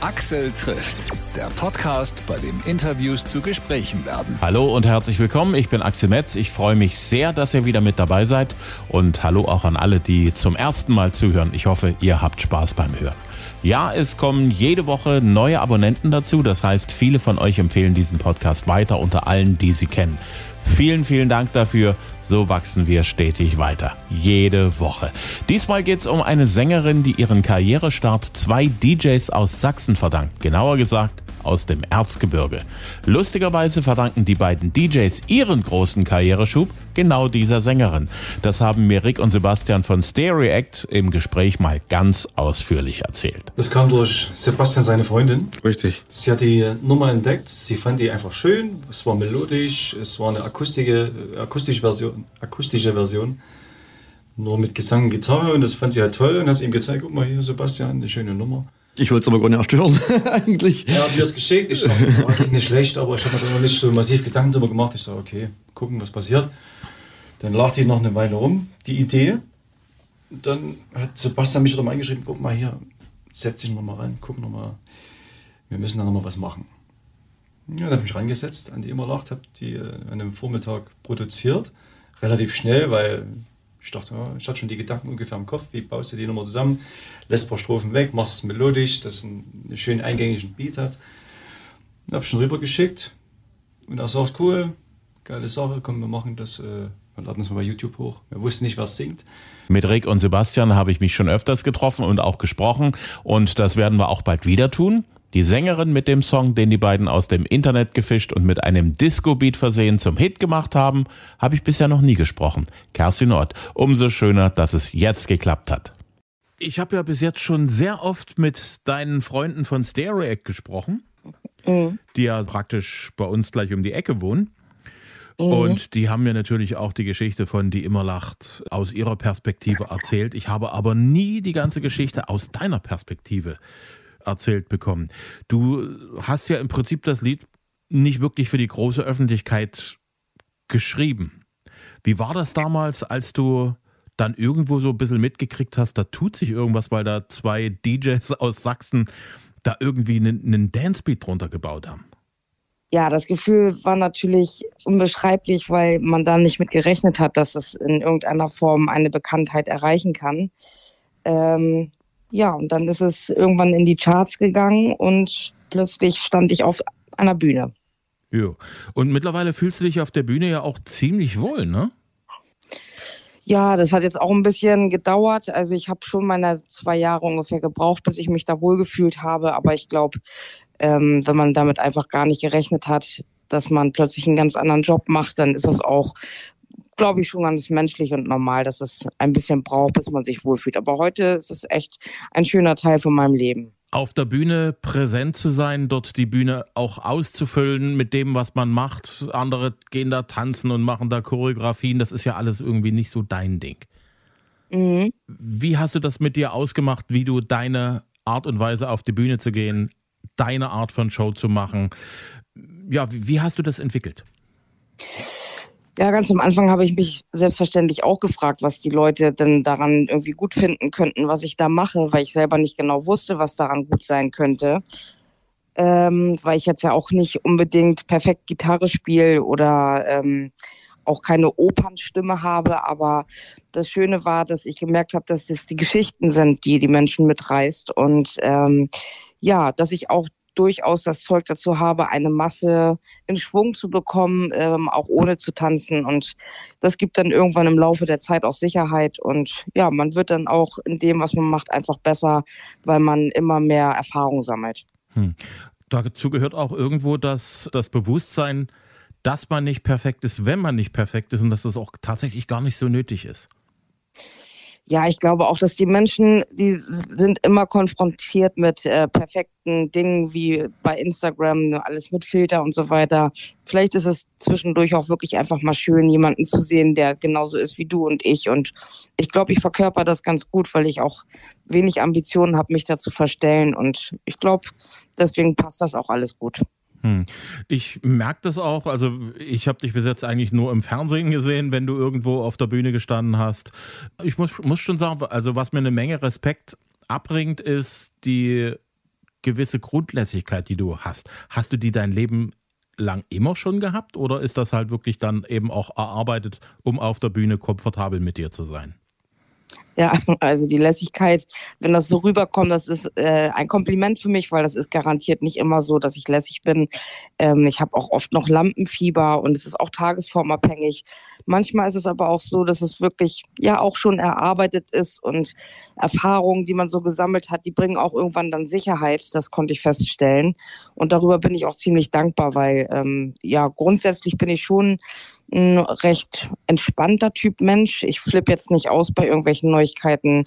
Axel trifft, der Podcast, bei dem Interviews zu Gesprächen werden. Hallo und herzlich willkommen. Ich bin Axel Metz. Ich freue mich sehr, dass ihr wieder mit dabei seid. Und hallo auch an alle, die zum ersten Mal zuhören. Ich hoffe, ihr habt Spaß beim Hören. Ja, es kommen jede Woche neue Abonnenten dazu. Das heißt, viele von euch empfehlen diesen Podcast weiter unter allen, die sie kennen. Vielen, vielen Dank dafür. So wachsen wir stetig weiter. Jede Woche. Diesmal geht es um eine Sängerin, die ihren Karrierestart zwei DJs aus Sachsen verdankt. Genauer gesagt, aus dem Erzgebirge. Lustigerweise verdanken die beiden DJs ihren großen Karriereschub genau dieser Sängerin. Das haben mir Rick und Sebastian von Stereact im Gespräch mal ganz ausführlich erzählt. Das kam durch Sebastian, seine Freundin. Richtig. Sie hat die Nummer entdeckt, sie fand die einfach schön, es war melodisch, es war eine akustische, akustische, Version, akustische Version, nur mit Gesang und Gitarre und das fand sie halt toll und hat ihm gezeigt, guck mal hier Sebastian, eine schöne Nummer. Ich wollte es aber gar nicht erst hören, eigentlich. Ja, mir das geschickt. Ich sage, war nicht schlecht, aber ich habe mir da noch nicht so massiv Gedanken darüber gemacht. Ich sage, okay, gucken, was passiert. Dann lag die noch eine Weile rum, die Idee. Dann hat Sebastian mich wieder mal eingeschrieben, guck mal hier, setz dich noch mal rein, guck noch mal, wir müssen da noch mal was machen. Ja, dann habe ich mich rangesetzt an die Immerlacht, habe die äh, an einem Vormittag produziert, relativ schnell, weil ich dachte, ja, ich hatte schon die Gedanken ungefähr im Kopf, wie baust du die Nummer zusammen, lässt ein paar Strophen weg, machst es melodisch, dass es einen schönen eingängigen Beat hat. Habe ich schon rübergeschickt und er sagt, cool, geile Sache, komm, wir machen das, äh, wir laden das mal bei YouTube hoch. Wir wussten nicht, was singt. Mit Rick und Sebastian habe ich mich schon öfters getroffen und auch gesprochen und das werden wir auch bald wieder tun. Die Sängerin mit dem Song, den die beiden aus dem Internet gefischt und mit einem Disco-Beat versehen zum Hit gemacht haben, habe ich bisher noch nie gesprochen. Kerstin Nord. Umso schöner, dass es jetzt geklappt hat. Ich habe ja bis jetzt schon sehr oft mit deinen Freunden von Stereact gesprochen, mhm. die ja praktisch bei uns gleich um die Ecke wohnen. Mhm. Und die haben mir natürlich auch die Geschichte von Die immer lacht aus ihrer Perspektive erzählt. Ich habe aber nie die ganze Geschichte aus deiner Perspektive erzählt bekommen. Du hast ja im Prinzip das Lied nicht wirklich für die große Öffentlichkeit geschrieben. Wie war das damals, als du dann irgendwo so ein bisschen mitgekriegt hast, da tut sich irgendwas, weil da zwei DJs aus Sachsen da irgendwie einen, einen Dancebeat drunter gebaut haben? Ja, das Gefühl war natürlich unbeschreiblich, weil man da nicht mit gerechnet hat, dass es in irgendeiner Form eine Bekanntheit erreichen kann. Ähm, ja, und dann ist es irgendwann in die Charts gegangen und plötzlich stand ich auf einer Bühne. Ja. Und mittlerweile fühlst du dich auf der Bühne ja auch ziemlich wohl, ne? Ja, das hat jetzt auch ein bisschen gedauert. Also ich habe schon meine zwei Jahre ungefähr gebraucht, bis ich mich da wohlgefühlt habe. Aber ich glaube, ähm, wenn man damit einfach gar nicht gerechnet hat, dass man plötzlich einen ganz anderen Job macht, dann ist es auch glaube ich, schon ganz menschlich und normal, dass es ein bisschen braucht, bis man sich wohlfühlt. Aber heute ist es echt ein schöner Teil von meinem Leben. Auf der Bühne präsent zu sein, dort die Bühne auch auszufüllen mit dem, was man macht. Andere gehen da tanzen und machen da Choreografien. Das ist ja alles irgendwie nicht so dein Ding. Mhm. Wie hast du das mit dir ausgemacht, wie du deine Art und Weise auf die Bühne zu gehen, deine Art von Show zu machen? Ja, wie, wie hast du das entwickelt? Ja, ganz am Anfang habe ich mich selbstverständlich auch gefragt, was die Leute denn daran irgendwie gut finden könnten, was ich da mache, weil ich selber nicht genau wusste, was daran gut sein könnte. Ähm, weil ich jetzt ja auch nicht unbedingt perfekt Gitarre spiele oder ähm, auch keine Opernstimme habe. Aber das Schöne war, dass ich gemerkt habe, dass das die Geschichten sind, die die Menschen mitreißt. Und ähm, ja, dass ich auch durchaus das Zeug dazu habe, eine Masse in Schwung zu bekommen, ähm, auch ohne zu tanzen. Und das gibt dann irgendwann im Laufe der Zeit auch Sicherheit. Und ja, man wird dann auch in dem, was man macht, einfach besser, weil man immer mehr Erfahrung sammelt. Hm. Dazu gehört auch irgendwo das, das Bewusstsein, dass man nicht perfekt ist, wenn man nicht perfekt ist und dass das auch tatsächlich gar nicht so nötig ist. Ja, ich glaube auch, dass die Menschen, die sind immer konfrontiert mit äh, perfekten Dingen wie bei Instagram, alles mit Filter und so weiter. Vielleicht ist es zwischendurch auch wirklich einfach mal schön, jemanden zu sehen, der genauso ist wie du und ich. Und ich glaube, ich verkörper das ganz gut, weil ich auch wenig Ambitionen habe, mich da zu verstellen. Und ich glaube, deswegen passt das auch alles gut. Hm. Ich merke das auch. Also ich habe dich bis jetzt eigentlich nur im Fernsehen gesehen, wenn du irgendwo auf der Bühne gestanden hast. Ich muss, muss schon sagen, also was mir eine Menge Respekt abbringt, ist die gewisse Grundlässigkeit, die du hast, hast du die dein Leben lang immer schon gehabt oder ist das halt wirklich dann eben auch erarbeitet, um auf der Bühne komfortabel mit dir zu sein? Ja, also die Lässigkeit, wenn das so rüberkommt, das ist äh, ein Kompliment für mich, weil das ist garantiert nicht immer so, dass ich lässig bin. Ähm, ich habe auch oft noch Lampenfieber und es ist auch tagesformabhängig. Manchmal ist es aber auch so, dass es wirklich ja auch schon erarbeitet ist und Erfahrungen, die man so gesammelt hat, die bringen auch irgendwann dann Sicherheit. Das konnte ich feststellen und darüber bin ich auch ziemlich dankbar, weil ähm, ja grundsätzlich bin ich schon ein recht entspannter Typ Mensch. Ich flippe jetzt nicht aus bei irgendwelchen Neuigkeiten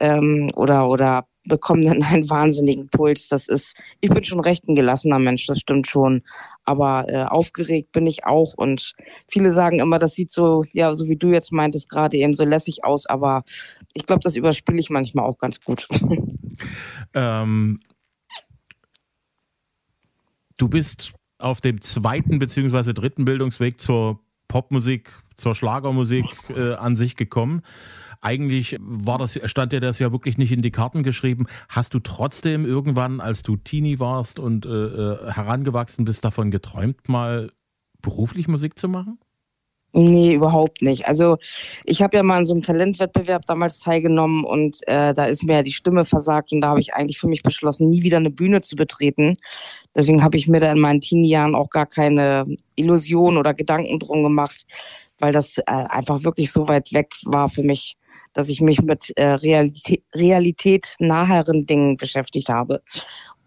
ähm, oder oder bekomme dann einen wahnsinnigen Puls. Das ist, ich bin schon recht ein gelassener Mensch, das stimmt schon. Aber äh, aufgeregt bin ich auch und viele sagen immer, das sieht so, ja, so wie du jetzt meintest, gerade eben so lässig aus, aber ich glaube, das überspiele ich manchmal auch ganz gut. Ähm, du bist auf dem zweiten beziehungsweise dritten Bildungsweg zur Popmusik, zur Schlagermusik äh, an sich gekommen. Eigentlich war das, stand dir das ja wirklich nicht in die Karten geschrieben. Hast du trotzdem irgendwann, als du Teenie warst und äh, äh herangewachsen bist, davon geträumt, mal beruflich Musik zu machen? Nee, überhaupt nicht. Also ich habe ja mal an so einem Talentwettbewerb damals teilgenommen und äh, da ist mir ja die Stimme versagt und da habe ich eigentlich für mich beschlossen, nie wieder eine Bühne zu betreten. Deswegen habe ich mir da in meinen Teenie-Jahren auch gar keine Illusion oder Gedanken drum gemacht, weil das äh, einfach wirklich so weit weg war für mich, dass ich mich mit äh, Realität, realitätsnaheren Dingen beschäftigt habe.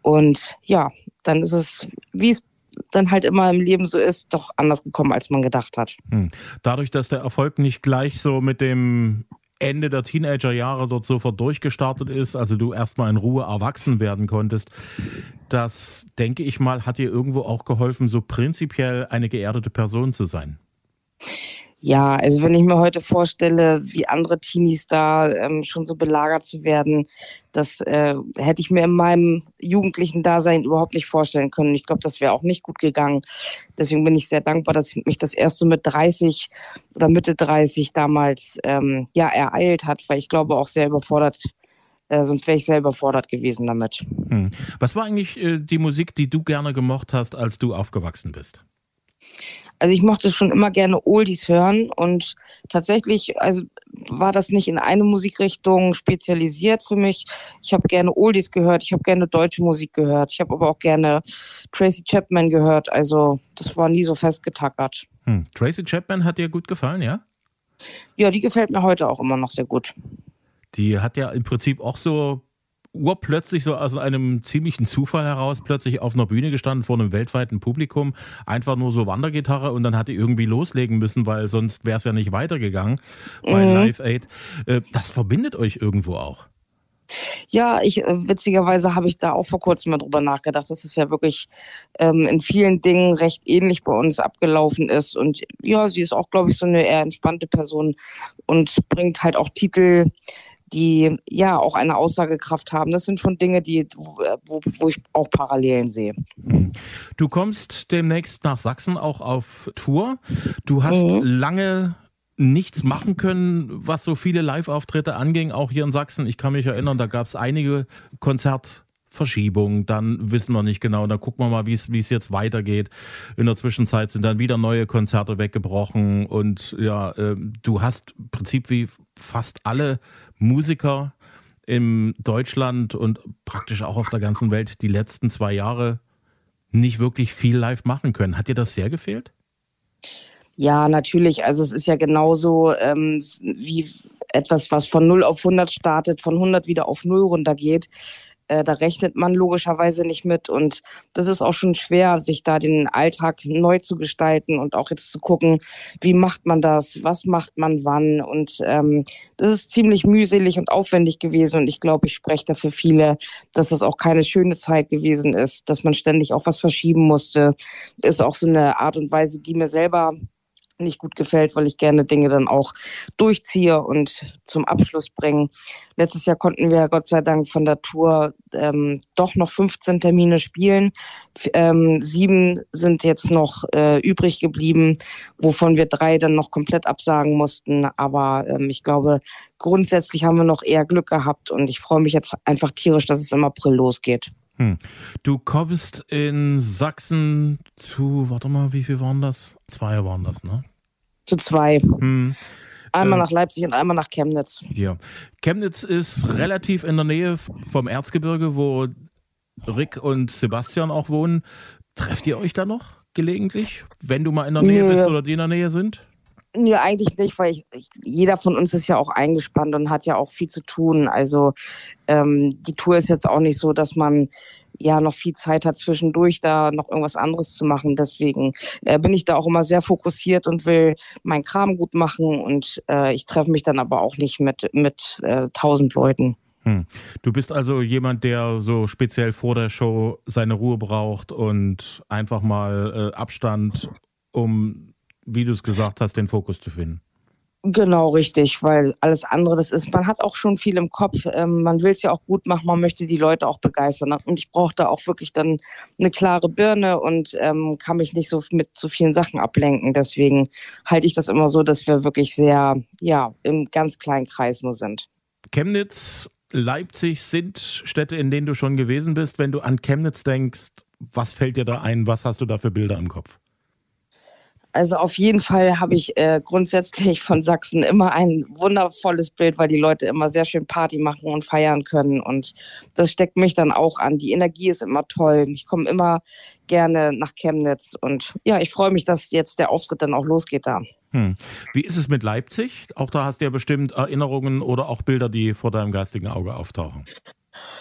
Und ja, dann ist es, wie es dann halt immer im Leben so ist, doch anders gekommen, als man gedacht hat. Hm. Dadurch, dass der Erfolg nicht gleich so mit dem Ende der Teenagerjahre dort sofort durchgestartet ist, also du erstmal in Ruhe erwachsen werden konntest, das denke ich mal, hat dir irgendwo auch geholfen, so prinzipiell eine geerdete Person zu sein. Ja, also wenn ich mir heute vorstelle, wie andere Teenies da ähm, schon so belagert zu werden, das äh, hätte ich mir in meinem jugendlichen Dasein überhaupt nicht vorstellen können. Ich glaube, das wäre auch nicht gut gegangen. Deswegen bin ich sehr dankbar, dass mich das erst so mit 30 oder Mitte 30 damals ähm, ja ereilt hat, weil ich glaube auch sehr überfordert äh, sonst wäre ich sehr überfordert gewesen damit. Hm. Was war eigentlich äh, die Musik, die du gerne gemocht hast, als du aufgewachsen bist? Also ich mochte schon immer gerne Oldies hören und tatsächlich, also war das nicht in eine Musikrichtung spezialisiert für mich. Ich habe gerne Oldies gehört, ich habe gerne deutsche Musik gehört, ich habe aber auch gerne Tracy Chapman gehört. Also das war nie so festgetackert. Hm. Tracy Chapman hat dir gut gefallen, ja? Ja, die gefällt mir heute auch immer noch sehr gut. Die hat ja im Prinzip auch so urplötzlich so aus einem ziemlichen Zufall heraus plötzlich auf einer Bühne gestanden vor einem weltweiten Publikum, einfach nur so Wandergitarre und dann hat die irgendwie loslegen müssen, weil sonst wäre es ja nicht weitergegangen bei mhm. Live Aid. Äh, das verbindet euch irgendwo auch. Ja, ich äh, witzigerweise habe ich da auch vor kurzem mal drüber nachgedacht, dass es ja wirklich ähm, in vielen Dingen recht ähnlich bei uns abgelaufen ist. Und ja, sie ist auch, glaube ich, so eine eher entspannte Person und bringt halt auch Titel die ja auch eine Aussagekraft haben. Das sind schon Dinge, die, wo, wo ich auch Parallelen sehe. Hm. Du kommst demnächst nach Sachsen auch auf Tour. Du hast mhm. lange nichts machen können, was so viele Live-Auftritte anging, auch hier in Sachsen. Ich kann mich erinnern, da gab es einige Konzertverschiebungen, dann wissen wir nicht genau, dann gucken wir mal, wie es wie es jetzt weitergeht. In der Zwischenzeit sind dann wieder neue Konzerte weggebrochen und ja, äh, du hast im Prinzip wie fast alle Musiker in Deutschland und praktisch auch auf der ganzen Welt die letzten zwei Jahre nicht wirklich viel live machen können. Hat dir das sehr gefehlt? Ja, natürlich. Also es ist ja genauso ähm, wie etwas, was von 0 auf 100 startet, von 100 wieder auf 0 runtergeht. Äh, da rechnet man logischerweise nicht mit. Und das ist auch schon schwer, sich da den Alltag neu zu gestalten und auch jetzt zu gucken, wie macht man das, was macht man wann. Und ähm, das ist ziemlich mühselig und aufwendig gewesen. Und ich glaube, ich spreche da für viele, dass das auch keine schöne Zeit gewesen ist, dass man ständig auch was verschieben musste. Ist auch so eine Art und Weise, die mir selber nicht gut gefällt, weil ich gerne Dinge dann auch durchziehe und zum Abschluss bringe. Letztes Jahr konnten wir Gott sei Dank von der Tour ähm, doch noch 15 Termine spielen. Ähm, sieben sind jetzt noch äh, übrig geblieben, wovon wir drei dann noch komplett absagen mussten. Aber ähm, ich glaube, grundsätzlich haben wir noch eher Glück gehabt und ich freue mich jetzt einfach tierisch, dass es im April losgeht. Hm. Du kommst in Sachsen zu, warte mal, wie viel waren das? Zwei waren das, ne? Zu zwei. Hm. Einmal Äh, nach Leipzig und einmal nach Chemnitz. Ja. Chemnitz ist relativ in der Nähe vom Erzgebirge, wo Rick und Sebastian auch wohnen. Trefft ihr euch da noch gelegentlich, wenn du mal in der Nähe Nö. bist oder die in der Nähe sind? Nee, eigentlich nicht, weil ich, ich, jeder von uns ist ja auch eingespannt und hat ja auch viel zu tun. Also ähm, die Tour ist jetzt auch nicht so, dass man ja noch viel Zeit hat, zwischendurch da noch irgendwas anderes zu machen. Deswegen äh, bin ich da auch immer sehr fokussiert und will meinen Kram gut machen und äh, ich treffe mich dann aber auch nicht mit mit äh, tausend Leuten. Hm. Du bist also jemand, der so speziell vor der Show seine Ruhe braucht und einfach mal äh, Abstand, um, wie du es gesagt hast, den Fokus zu finden. Genau, richtig, weil alles andere, das ist, man hat auch schon viel im Kopf, ähm, man will es ja auch gut machen, man möchte die Leute auch begeistern. Und ich brauche da auch wirklich dann eine klare Birne und ähm, kann mich nicht so mit zu vielen Sachen ablenken. Deswegen halte ich das immer so, dass wir wirklich sehr, ja, im ganz kleinen Kreis nur sind. Chemnitz, Leipzig sind Städte, in denen du schon gewesen bist. Wenn du an Chemnitz denkst, was fällt dir da ein? Was hast du da für Bilder im Kopf? Also auf jeden Fall habe ich äh, grundsätzlich von Sachsen immer ein wundervolles Bild, weil die Leute immer sehr schön Party machen und feiern können. Und das steckt mich dann auch an. Die Energie ist immer toll. Ich komme immer gerne nach Chemnitz. Und ja, ich freue mich, dass jetzt der Auftritt dann auch losgeht da. Hm. Wie ist es mit Leipzig? Auch da hast du ja bestimmt Erinnerungen oder auch Bilder, die vor deinem geistigen Auge auftauchen.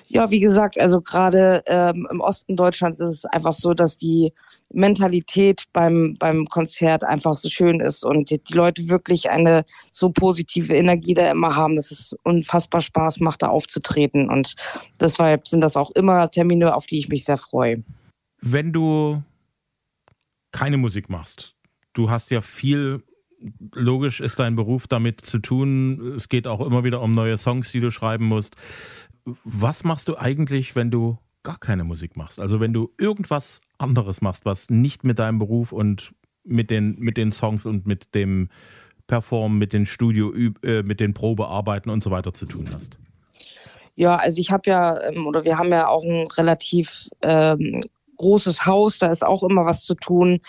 Ja, wie gesagt, also gerade ähm, im Osten Deutschlands ist es einfach so, dass die Mentalität beim, beim Konzert einfach so schön ist und die, die Leute wirklich eine so positive Energie da immer haben, dass es unfassbar Spaß macht, da aufzutreten. Und deshalb sind das auch immer Termine, auf die ich mich sehr freue. Wenn du keine Musik machst, du hast ja viel, logisch ist dein Beruf damit zu tun, es geht auch immer wieder um neue Songs, die du schreiben musst. Was machst du eigentlich, wenn du gar keine Musik machst? Also wenn du irgendwas anderes machst, was nicht mit deinem Beruf und mit den, mit den Songs und mit dem Performen, mit den Studio, äh, mit den Probearbeiten und so weiter zu tun hast? Ja, also ich habe ja, ähm, oder wir haben ja auch ein relativ ähm, großes Haus, da ist auch immer was zu tun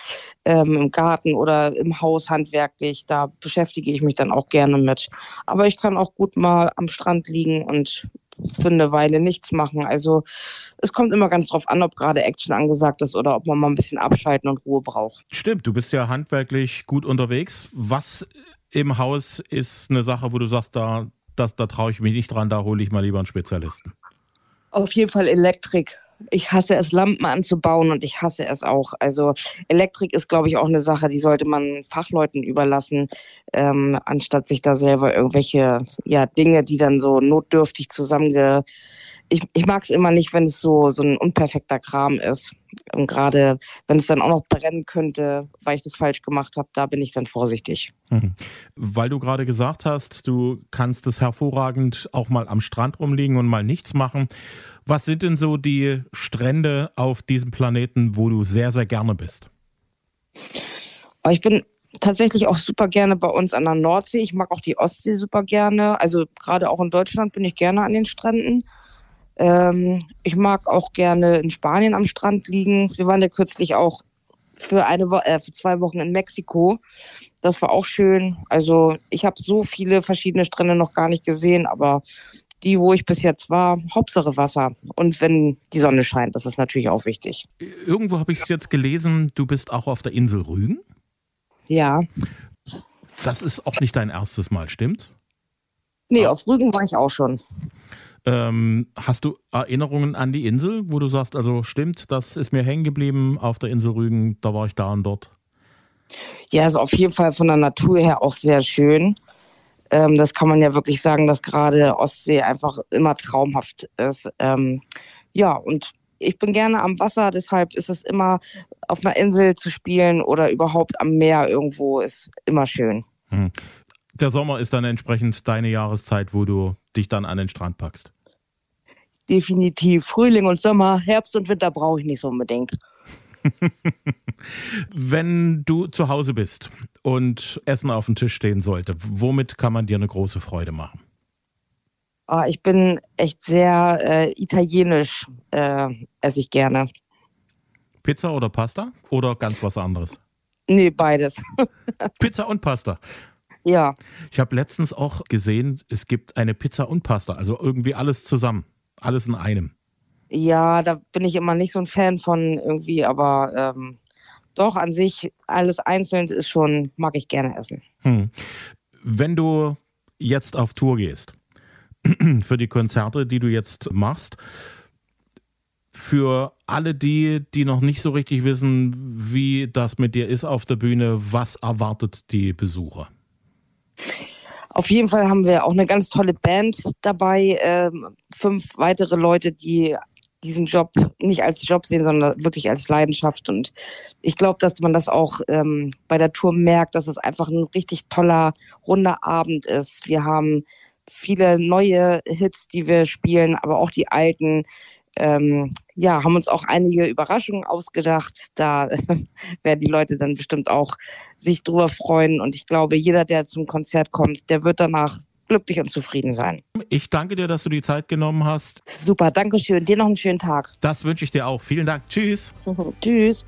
ähm, im Garten oder im Haus handwerklich. Da beschäftige ich mich dann auch gerne mit. Aber ich kann auch gut mal am Strand liegen und für eine Weile nichts machen. Also es kommt immer ganz drauf an, ob gerade Action angesagt ist oder ob man mal ein bisschen abschalten und Ruhe braucht. Stimmt, du bist ja handwerklich gut unterwegs. Was im Haus ist eine Sache, wo du sagst, da, das, da traue ich mich nicht dran, da hole ich mal lieber einen Spezialisten? Auf jeden Fall Elektrik. Ich hasse es, Lampen anzubauen und ich hasse es auch. Also Elektrik ist, glaube ich, auch eine Sache, die sollte man Fachleuten überlassen, ähm, anstatt sich da selber irgendwelche ja, Dinge, die dann so notdürftig zusammenge... Ich, ich mag es immer nicht, wenn es so, so ein unperfekter Kram ist. Und gerade wenn es dann auch noch brennen könnte, weil ich das falsch gemacht habe, da bin ich dann vorsichtig. Mhm. Weil du gerade gesagt hast, du kannst es hervorragend auch mal am Strand rumliegen und mal nichts machen. Was sind denn so die Strände auf diesem Planeten, wo du sehr, sehr gerne bist? Aber ich bin tatsächlich auch super gerne bei uns an der Nordsee. Ich mag auch die Ostsee super gerne. Also gerade auch in Deutschland bin ich gerne an den Stränden. Ähm, ich mag auch gerne in Spanien am Strand liegen. Wir waren ja kürzlich auch für eine Wo äh, für zwei Wochen in Mexiko. Das war auch schön. Also ich habe so viele verschiedene Strände noch gar nicht gesehen, aber die, wo ich bis jetzt war, Hauptsache Wasser. Und wenn die Sonne scheint, das ist natürlich auch wichtig. Irgendwo habe ich es jetzt gelesen, du bist auch auf der Insel Rügen. Ja. Das ist auch nicht dein erstes Mal, stimmt's? Nee, auf Rügen war ich auch schon. Ähm, hast du Erinnerungen an die Insel, wo du sagst, also stimmt, das ist mir hängen geblieben auf der Insel Rügen, da war ich da und dort? Ja, ist auf jeden Fall von der Natur her auch sehr schön. Ähm, das kann man ja wirklich sagen, dass gerade Ostsee einfach immer traumhaft ist. Ähm, ja, und ich bin gerne am Wasser, deshalb ist es immer auf einer Insel zu spielen oder überhaupt am Meer irgendwo ist immer schön. Hm. Der Sommer ist dann entsprechend deine Jahreszeit, wo du dich dann an den Strand packst. Definitiv. Frühling und Sommer, Herbst und Winter brauche ich nicht so unbedingt. Wenn du zu Hause bist und Essen auf dem Tisch stehen sollte, womit kann man dir eine große Freude machen? Ah, ich bin echt sehr äh, italienisch, äh, esse ich gerne. Pizza oder Pasta? Oder ganz was anderes? Nee, beides. Pizza und Pasta. ja. Ich habe letztens auch gesehen, es gibt eine Pizza und Pasta, also irgendwie alles zusammen, alles in einem. Ja, da bin ich immer nicht so ein Fan von irgendwie, aber ähm, doch an sich alles einzeln ist schon, mag ich gerne essen. Hm. Wenn du jetzt auf Tour gehst, für die Konzerte, die du jetzt machst, für alle die, die noch nicht so richtig wissen, wie das mit dir ist auf der Bühne, was erwartet die Besucher? Auf jeden Fall haben wir auch eine ganz tolle Band dabei, ähm, fünf weitere Leute, die diesen Job nicht als Job sehen, sondern wirklich als Leidenschaft. Und ich glaube, dass man das auch ähm, bei der Tour merkt, dass es einfach ein richtig toller, runder Abend ist. Wir haben viele neue Hits, die wir spielen, aber auch die alten. Ähm, ja, haben uns auch einige Überraschungen ausgedacht. Da werden die Leute dann bestimmt auch sich drüber freuen. Und ich glaube, jeder, der zum Konzert kommt, der wird danach glücklich und zufrieden sein. Ich danke dir, dass du die Zeit genommen hast. Super, danke schön. Dir noch einen schönen Tag. Das wünsche ich dir auch. Vielen Dank. Tschüss. Tschüss.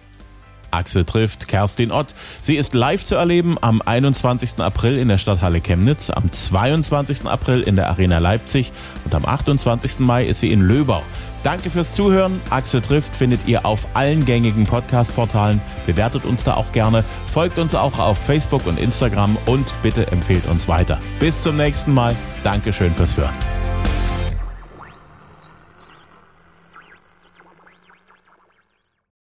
Axel trifft Kerstin Ott. Sie ist live zu erleben am 21. April in der Stadthalle Chemnitz, am 22. April in der Arena Leipzig und am 28. Mai ist sie in Löbau. Danke fürs Zuhören. Axel trifft findet ihr auf allen gängigen Podcast-Portalen. Bewertet uns da auch gerne. Folgt uns auch auf Facebook und Instagram und bitte empfehlt uns weiter. Bis zum nächsten Mal. Dankeschön fürs Hören.